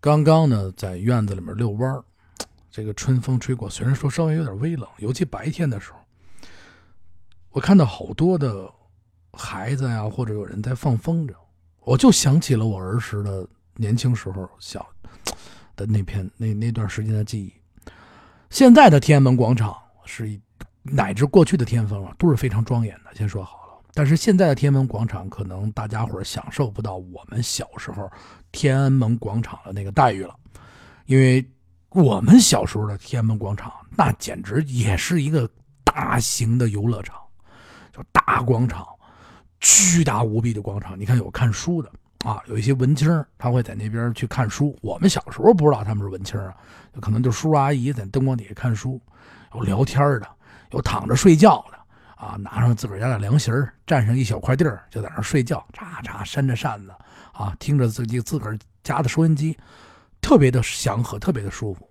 刚刚呢，在院子里面遛弯儿，这个春风吹过，虽然说稍微有点微冷，尤其白天的时候，我看到好多的孩子呀，或者有人在放风筝，我就想起了我儿时的年轻时候小 的那片那那段时间的记忆。现在的天安门广场是乃至过去的天安门啊都是非常庄严的，先说好。但是现在的天安门广场，可能大家伙享受不到我们小时候天安门广场的那个待遇了，因为我们小时候的天安门广场，那简直也是一个大型的游乐场，就大广场，巨大无比的广场。你看，有看书的啊，有一些文青他会在那边去看书。我们小时候不知道他们是文青啊，可能就叔叔阿姨在灯光底下看书，有聊天的，有躺着睡觉的。啊，拿上自个儿家的凉席儿，占上一小块地儿，就在那儿睡觉，嚓嚓扇着扇子，啊，听着自己自个儿家的收音机，特别的祥和，特别的舒服。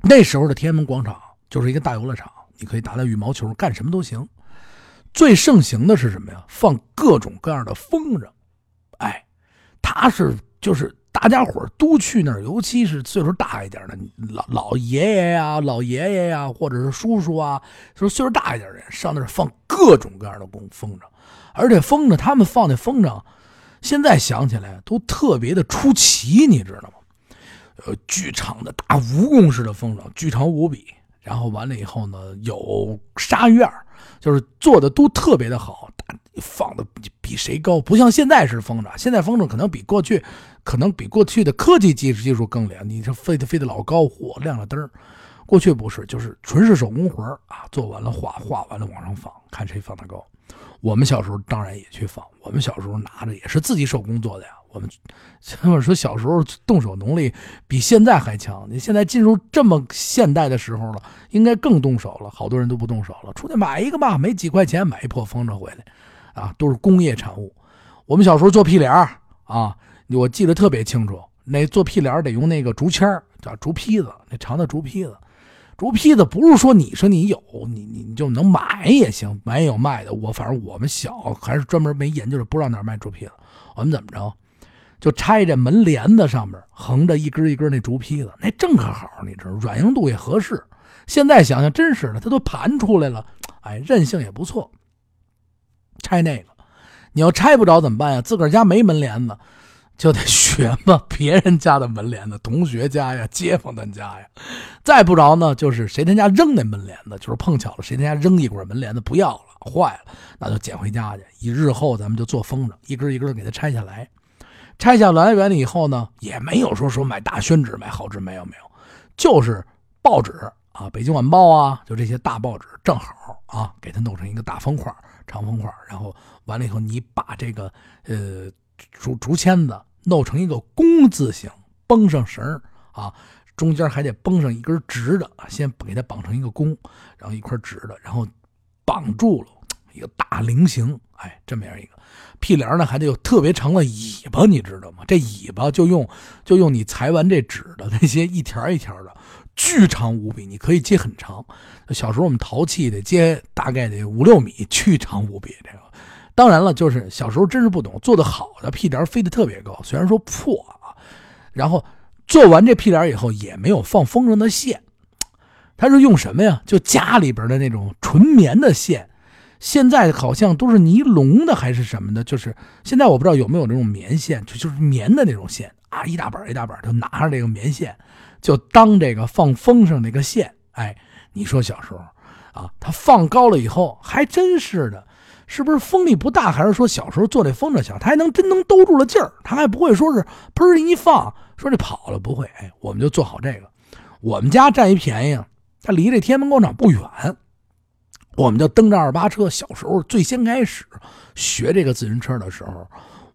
那时候的天安门广场就是一个大游乐场，你可以打打羽毛球，干什么都行。最盛行的是什么呀？放各种各样的风筝，哎，它是就是。大家伙都去那儿，尤其是岁数大一点的老老爷爷呀、老爷爷呀，或者是叔叔啊，说岁数大一点的人上那儿放各种各样的风风筝，而且风筝他们放那风筝，现在想起来都特别的出奇，你知道吗？呃，巨长的大蜈蚣式的风筝，巨长无比。然后完了以后呢，有沙院就是做的都特别的好，放的比谁高，不像现在是风筝，现在风筝可能比过去，可能比过去的科技技技术更厉害。你这飞得飞得老高，火亮了灯过去不是，就是纯是手工活啊，做完了画画完了往上放，看谁放的高。我们小时候当然也去放，我们小时候拿着也是自己手工做的呀。我们，我说小时候动手能力比现在还强。你现在进入这么现代的时候了，应该更动手了。好多人都不动手了，出去买一个吧，没几块钱买一破风筝回来，啊，都是工业产物。我们小时候做屁帘啊，我记得特别清楚。那做屁帘得用那个竹签叫竹坯子，那长的竹坯子。竹坯子不是说你说你有，你你你就能买也行，买有卖的。我反正我们小还是专门没研究着，不知道哪卖竹坯子。我们怎么着？就拆这门帘子上面横着一根一根那竹坯子，那正可好，你知道，软硬度也合适。现在想想真是的，它都盘出来了，哎，韧性也不错。拆那个，你要拆不着怎么办呀？自个儿家没门帘子，就得学嘛，别人家的门帘子，同学家呀，街坊的家呀。再不着呢，就是谁他家扔那门帘子，就是碰巧了，谁他家扔一管门帘子不要了，坏了，那就捡回家去。以日后咱们就做风筝，一根一根给它拆下来。拆下来完了以后呢，也没有说说买大宣纸买好纸没有没有，就是报纸啊，《北京晚报》啊，就这些大报纸，正好啊，给它弄成一个大方块长方块然后完了以后，你把这个呃竹竹签子弄成一个弓字形，绷上绳啊，中间还得绷上一根直的，先给它绑成一个弓，然后一块直的，然后绑住了一个大菱形，哎，这么样一个。屁帘呢，还得有特别长的尾巴，你知道吗？这尾巴就用就用你裁完这纸的那些一条一条的，巨长无比，你可以接很长。小时候我们淘气得接大概得五六米，巨长无比。这个当然了，就是小时候真是不懂，做的好的屁帘飞得特别高，虽然说破啊。然后做完这屁帘以后，也没有放风筝的线，他是用什么呀？就家里边的那种纯棉的线。现在好像都是尼龙的还是什么的，就是现在我不知道有没有那种棉线，就就是棉的那种线啊，一大板一大板，就拿着这个棉线，就当这个放风筝那个线。哎，你说小时候啊，它放高了以后还真是的，是不是风力不大，还是说小时候坐这风筝小，他还能真能兜住了劲儿，他还不会说是砰一放，说这跑了不会。哎，我们就做好这个，我们家占一便宜，他离这天安门广场不远。我们就蹬着二八车，小时候最先开始学这个自行车的时候，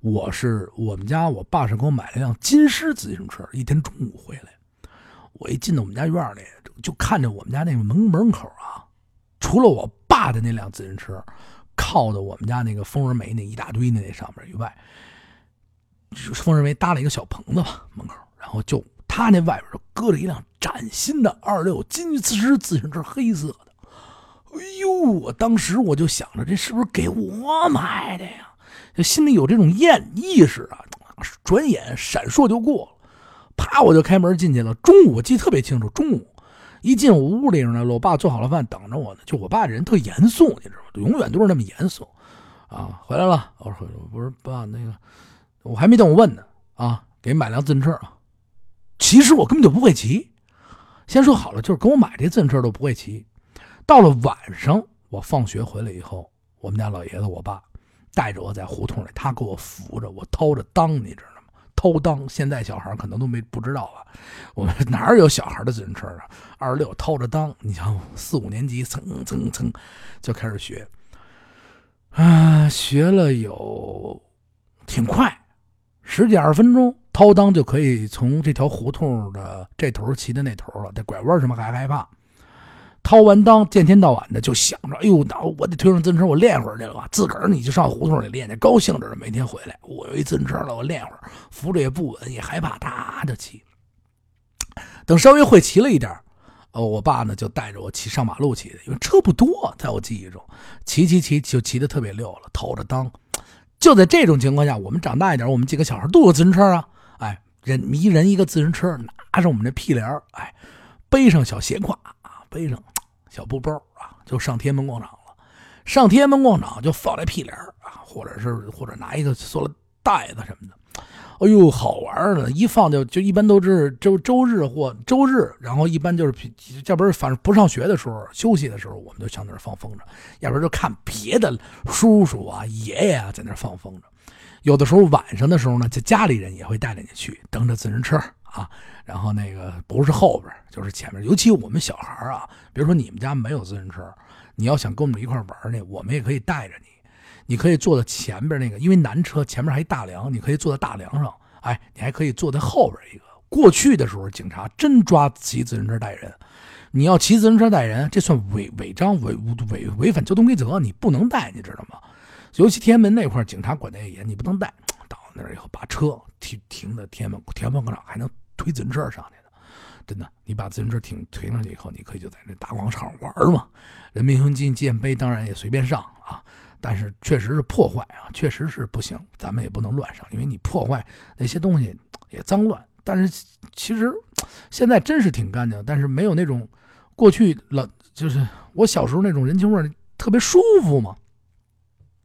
我是我们家我爸是给我买了辆金狮自行车。一天中午回来，我一进到我们家院里，就看着我们家那个门门口啊，除了我爸的那辆自行车靠的我们家那个蜂人煤那一大堆的那上面以外，蜂人煤搭了一个小棚子吧门口，然后就他那外边就搁着一辆崭新的二六金狮自行车，黑色的。哎呦！我当时我就想着，这是不是给我买的呀？就心里有这种厌意识啊，转眼闪烁就过了。啪我就开门进去了。中午我记得特别清楚，中午一进我屋里呢，我爸做好了饭等着我呢。就我爸人特严肃，你知道吗？永远都是那么严肃啊。回来了，我说不是爸，那个我还没等我问呢啊，给买辆自行车啊。其实我根本就不会骑，先说好了，就是给我买这自行车都不会骑。到了晚上，我放学回来以后，我们家老爷子我爸带着我在胡同里，他给我扶着，我掏着裆，你知道吗掏裆，现在小孩可能都没不知道啊。我们哪有小孩的自行车啊？二十六掏着裆，你想四五年级，蹭蹭蹭就开始学，啊，学了有挺快，十几二十分钟。掏裆就可以从这条胡同的这头骑到那头了，这拐弯什么还害怕。掏完裆，见天到晚的就想着，哎呦，那我得推上自行车，我练会儿去了吧。自个儿你就上胡同里练去，高兴着呢。每天回来，我有一自行车了，我练会儿，扶着也不稳，也害怕，哒就骑。等稍微会骑了一点，呃，我爸呢就带着我骑上马路骑，因为车不多，在我记忆中，骑骑骑就骑得特别溜了，掏着裆。就在这种情况下，我们长大一点，我们几个小孩都有自行车啊。哎，人一人一个自行车，拿上我们这屁帘哎，背上小斜挎，背上小布包啊，就上天安门广场了。上天安门广场就放在屁帘啊，或者是或者拿一个塑料袋子什么的。哎呦，好玩的！一放就就一般都是周周日或周日，然后一般就是要不是反正不上学的时候，休息的时候，我们就上那儿放风筝；要不然就看别的叔叔啊、爷爷啊在那儿放风筝。有的时候晚上的时候呢，就家里人也会带着你去蹬着自行车啊，然后那个不是后边就是前面。尤其我们小孩啊，比如说你们家没有自行车，你要想跟我们一块玩呢，我们也可以带着你。你可以坐在前边那个，因为南车前面还一大梁，你可以坐在大梁上。哎，你还可以坐在后边一个。过去的时候，警察真抓骑自行车带人，你要骑自行车带人，这算违违章违违违反交通规则，你不能带，你知道吗？尤其天安门那块警察管的也严，你不能带。那以后，把车停停在天安门天安门广场，还能推自行车上去的。真的，你把自行车停推上去以后，你可以就在那大广场玩嘛。人民英雄纪念碑当然也随便上啊，但是确实是破坏啊，确实是不行，咱们也不能乱上，因为你破坏那些东西也脏乱。但是其实现在真是挺干净，但是没有那种过去老，就是我小时候那种人情味特别舒服嘛。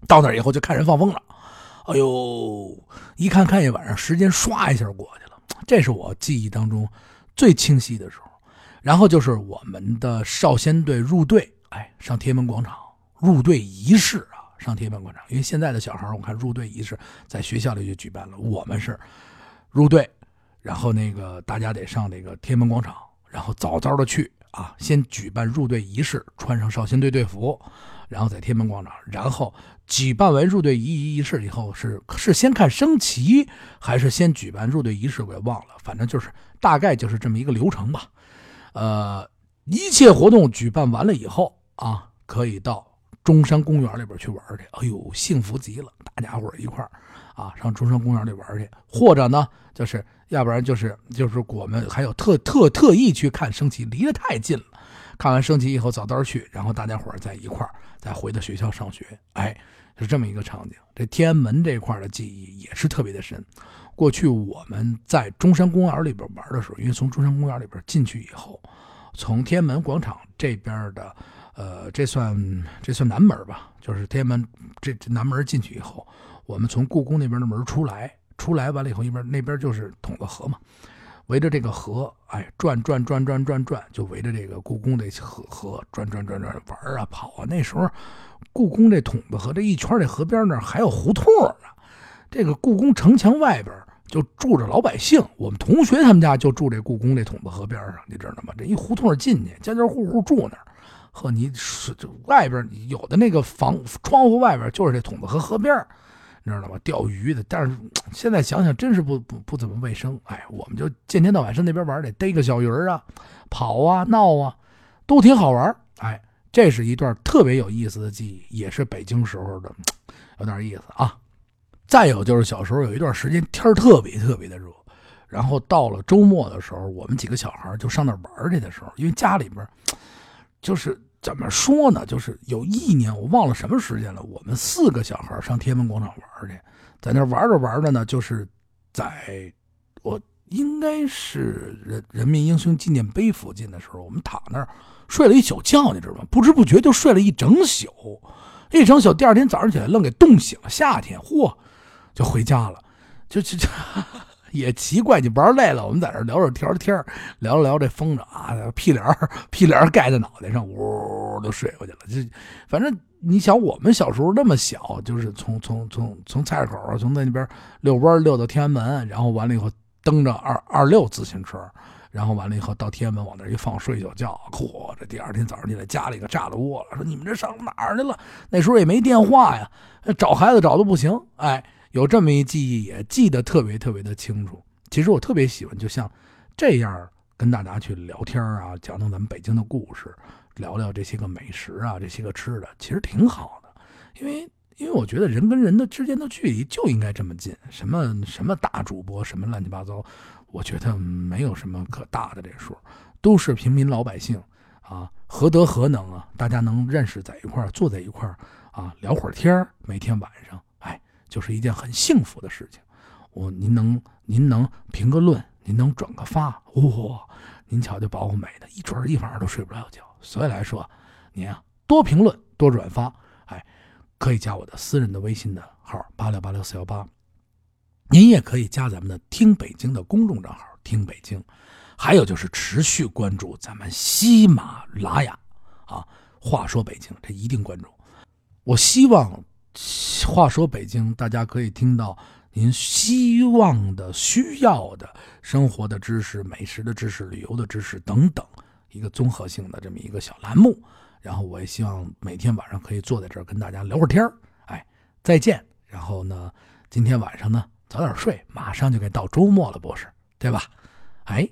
到那以后就看人放风了，哎呦，一看看一晚上，时间唰一下过去了。这是我记忆当中最清晰的时候。然后就是我们的少先队入队，哎，上天安门广场入队仪式啊，上天安门广场。因为现在的小孩我看入队仪式在学校里就举办了，我们是入队，然后那个大家得上那个天安门广场，然后早早的去啊，先举办入队仪式，穿上少先队队服。然后在天安门广场，然后举办完入队仪仪式以后，是是先看升旗，还是先举办入队仪式？我也忘了，反正就是大概就是这么一个流程吧。呃，一切活动举办完了以后啊，可以到中山公园里边去玩去。哎呦，幸福极了，大家伙一块啊上中山公园里玩去，或者呢，就是要不然就是就是我们还有特特特意去看升旗，离得太近了。看完升旗以后，早早去，然后大家伙儿在一块儿再回到学校上学。哎，是这么一个场景。这天安门这块的记忆也是特别的深。过去我们在中山公园里边玩的时候，因为从中山公园里边进去以后，从天安门广场这边的，呃，这算这算南门吧，就是天安门这南门进去以后，我们从故宫那边的门出来，出来完了以后，一边那边就是筒子河嘛。围着这个河，哎，转转转转转转，就围着这个故宫这河河转转转转玩啊跑啊。那时候，故宫这筒子河这一圈这河边那还有胡同呢。这个故宫城墙外边就住着老百姓，我们同学他们家就住这故宫这筒子河边上，你知道吗？这一胡同进去，家家户户住那儿。呵，你是外边有的那个房窗户外边就是这筒子河河边你知道吗？钓鱼的，但是现在想想真是不不不怎么卫生。哎，我们就见天到晚上那边玩，得逮个小鱼儿啊，跑啊闹啊，都挺好玩。哎，这是一段特别有意思的记忆，也是北京时候的，有点意思啊。再有就是小时候有一段时间天特别特别的热，然后到了周末的时候，我们几个小孩就上那玩去的时候，因为家里边就是。怎么说呢？就是有一年，我忘了什么时间了。我们四个小孩上天安门广场玩去，在那玩着玩着呢，就是在我应该是人人民英雄纪念碑附近的时候，我们躺那儿睡了一宿觉，你知道吗？不知不觉就睡了一整宿，一整宿，第二天早上起来愣给冻醒了。夏天，嚯，就回家了，就就就。也奇怪，你玩累了，我们在这聊着天天聊着聊这风筝啊，屁帘屁帘盖在脑袋上，呜就睡过去了。就反正你想，我们小时候那么小，就是从从从从菜市口从那边遛弯遛到天安门，然后完了以后蹬着二二六自行车，然后完了以后到天安门往那一放睡一宿觉，嚯，这第二天早上起来家里可炸了窝了，说你们这上哪儿去了？那时候也没电话呀，找孩子找的不行，哎。有这么一记忆，也记得特别特别的清楚。其实我特别喜欢，就像这样跟大家去聊天啊，讲讲咱们北京的故事，聊聊这些个美食啊，这些个吃的，其实挺好的。因为，因为我觉得人跟人的之间的距离就应该这么近。什么什么大主播，什么乱七八糟，我觉得没有什么可大的这数，都是平民老百姓啊，何德何能啊？大家能认识在一块儿，坐在一块儿啊，聊会儿天每天晚上。就是一件很幸福的事情，我您能您能评个论，您能转个发，哇，您瞧就把我美的一准一晚上都睡不着觉。所以来说，您啊多评论多转发，哎，可以加我的私人的微信的号八六八六四幺八，您也可以加咱们的听北京的公众账号听北京，还有就是持续关注咱们喜马拉雅啊，话说北京这一定关注，我希望。话说北京，大家可以听到您希望的、需要的生活的知识、美食的知识、旅游的知识等等，一个综合性的这么一个小栏目。然后我也希望每天晚上可以坐在这儿跟大家聊会儿天儿。哎，再见。然后呢，今天晚上呢早点睡，马上就该到周末了，不是？对吧？哎。